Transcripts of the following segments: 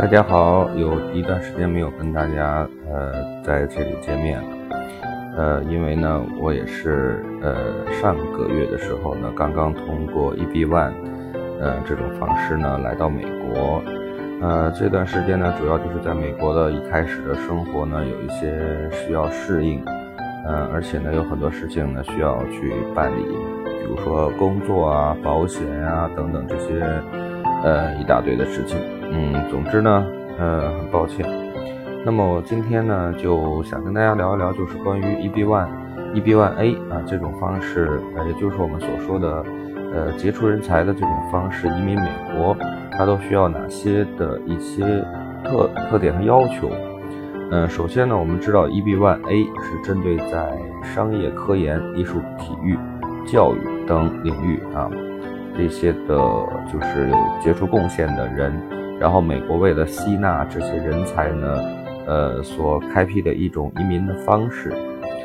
大家好，有一段时间没有跟大家呃在这里见面了，呃，因为呢，我也是呃上个月的时候呢，刚刚通过 EB One，呃这种方式呢来到美国，呃这段时间呢，主要就是在美国的一开始的生活呢，有一些需要适应，呃，而且呢，有很多事情呢需要去办理，比如说工作啊、保险啊等等这些呃一大堆的事情。嗯，总之呢，呃，很抱歉。那么我今天呢，就想跟大家聊一聊，就是关于 EB One、EB One A 啊这种方式，呃，也就是我们所说的，呃，杰出人才的这种方式移民美国，它都需要哪些的一些特特点和要求？嗯，首先呢，我们知道 EB One A 是针对在商业、科研、艺术、体育、教育等领域啊这些的，就是有杰出贡献的人。然后，美国为了吸纳这些人才呢，呃，所开辟的一种移民的方式。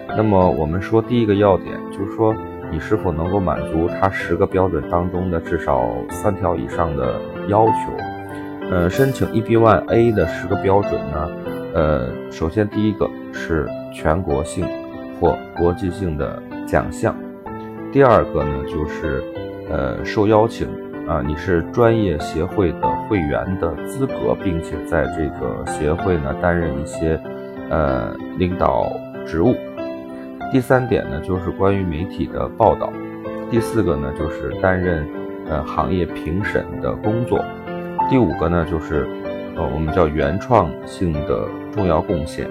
那么，我们说第一个要点就是说，你是否能够满足它十个标准当中的至少三条以上的要求？呃，申请 EB-1A 的十个标准呢，呃，首先第一个是全国性或国际性的奖项，第二个呢就是呃受邀请。啊，你是专业协会的会员的资格，并且在这个协会呢担任一些呃领导职务。第三点呢，就是关于媒体的报道。第四个呢，就是担任呃行业评审的工作。第五个呢，就是呃我们叫原创性的重要贡献。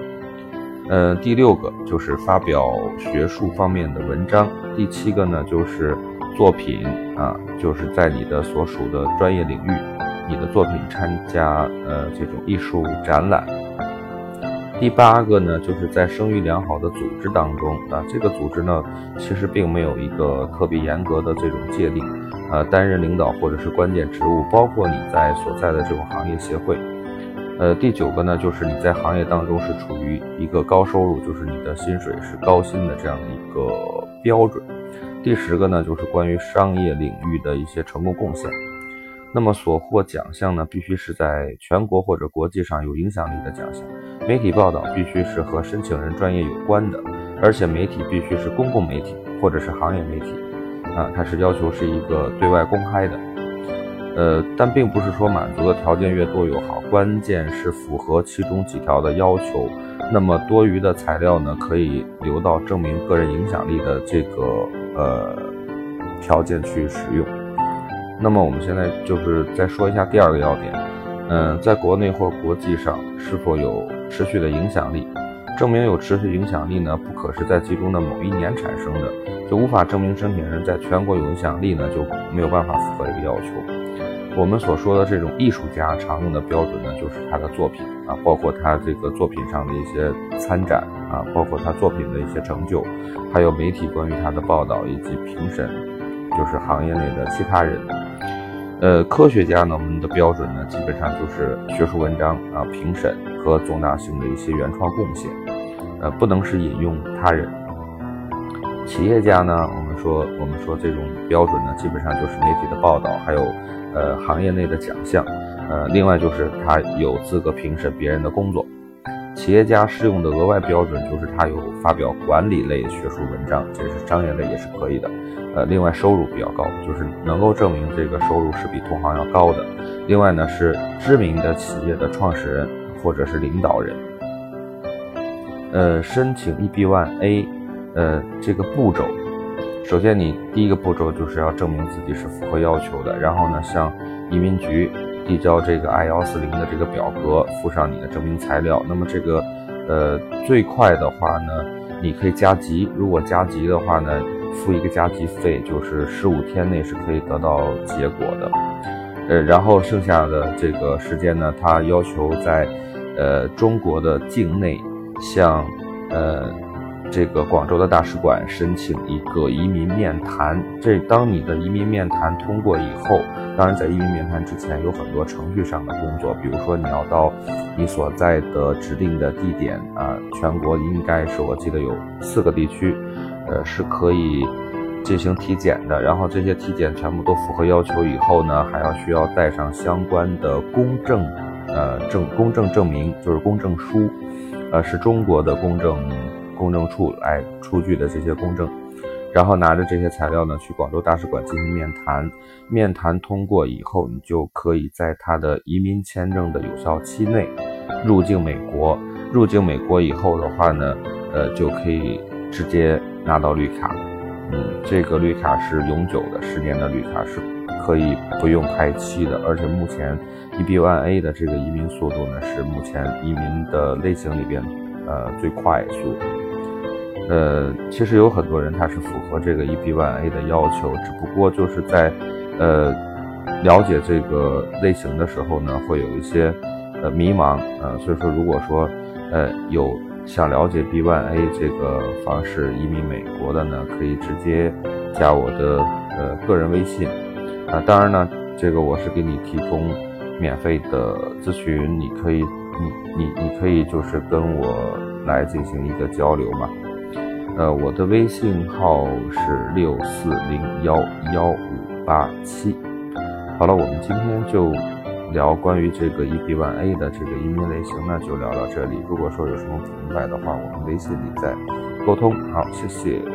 呃，第六个就是发表学术方面的文章。第七个呢，就是。作品啊，就是在你的所属的专业领域，你的作品参加呃这种艺术展览。第八个呢，就是在声誉良好的组织当中啊，这个组织呢其实并没有一个特别严格的这种界定，呃，担任领导或者是关键职务，包括你在所在的这种行业协会。呃，第九个呢，就是你在行业当中是处于一个高收入，就是你的薪水是高薪的这样的一个标准。第十个呢，就是关于商业领域的一些成功贡献。那么所获奖项呢，必须是在全国或者国际上有影响力的奖项。媒体报道必须是和申请人专业有关的，而且媒体必须是公共媒体或者是行业媒体。啊，它是要求是一个对外公开的。呃，但并不是说满足的条件越多越好，关键是符合其中几条的要求。那么多余的材料呢，可以留到证明个人影响力的这个。呃，条件去使用。那么我们现在就是再说一下第二个要点，嗯，在国内或国际上是否有持续的影响力？证明有持续影响力呢，不可是在其中的某一年产生的，就无法证明申请人在全国有影响力呢，就没有办法符合这个要求。我们所说的这种艺术家常用的标准呢，就是他的作品啊，包括他这个作品上的一些参展啊，包括他作品的一些成就，还有媒体关于他的报道以及评审，就是行业内的其他人。呃，科学家呢，我们的标准呢，基本上就是学术文章啊、评审和重大性的一些原创贡献，呃，不能是引用他人。企业家呢，我们说我们说这种标准呢，基本上就是媒体的报道，还有。呃，行业内的奖项，呃，另外就是他有资格评审别人的工作。企业家适用的额外标准就是他有发表管理类学术文章，这是商业类也是可以的。呃，另外收入比较高，就是能够证明这个收入是比同行要高的。另外呢，是知名的企业的创始人或者是领导人。呃，申请 EB-1A，呃，这个步骤。首先，你第一个步骤就是要证明自己是符合要求的，然后呢，向移民局递交这个 I 幺四零的这个表格，附上你的证明材料。那么这个，呃，最快的话呢，你可以加急，如果加急的话呢，付一个加急费，就是十五天内是可以得到结果的。呃，然后剩下的这个时间呢，他要求在，呃，中国的境内向，呃。这个广州的大使馆申请一个移民面谈，这当你的移民面谈通过以后，当然在移民面谈之前有很多程序上的工作，比如说你要到你所在的指定的地点啊，全国应该是我记得有四个地区，呃是可以进行体检的，然后这些体检全部都符合要求以后呢，还要需要带上相关的公证呃证公证证明，就是公证书，呃是中国的公证公证处来出具的这些公证，然后拿着这些材料呢去广州大使馆进行面谈，面谈通过以后，你就可以在他的移民签证的有效期内入境美国。入境美国以后的话呢，呃就可以直接拿到绿卡。嗯，这个绿卡是永久的，十年的绿卡是可以不用排期的，而且目前 EB1A 的这个移民速度呢是目前移民的类型里边呃最快速。呃，其实有很多人他是符合这个 EB1A 的要求，只不过就是在呃了解这个类型的时候呢，会有一些呃迷茫啊，所以说如果说呃有。想了解 B1A 这个方式移民美国的呢，可以直接加我的呃个人微信啊。当然呢，这个我是给你提供免费的咨询，你可以你你你可以就是跟我来进行一个交流嘛。呃，我的微信号是六四零幺幺五八七。好了，我们今天就。聊关于这个 EB1A 的这个移民类型呢，就聊到这里。如果说有什么不明白的话，我们微信里再沟通。好，谢谢。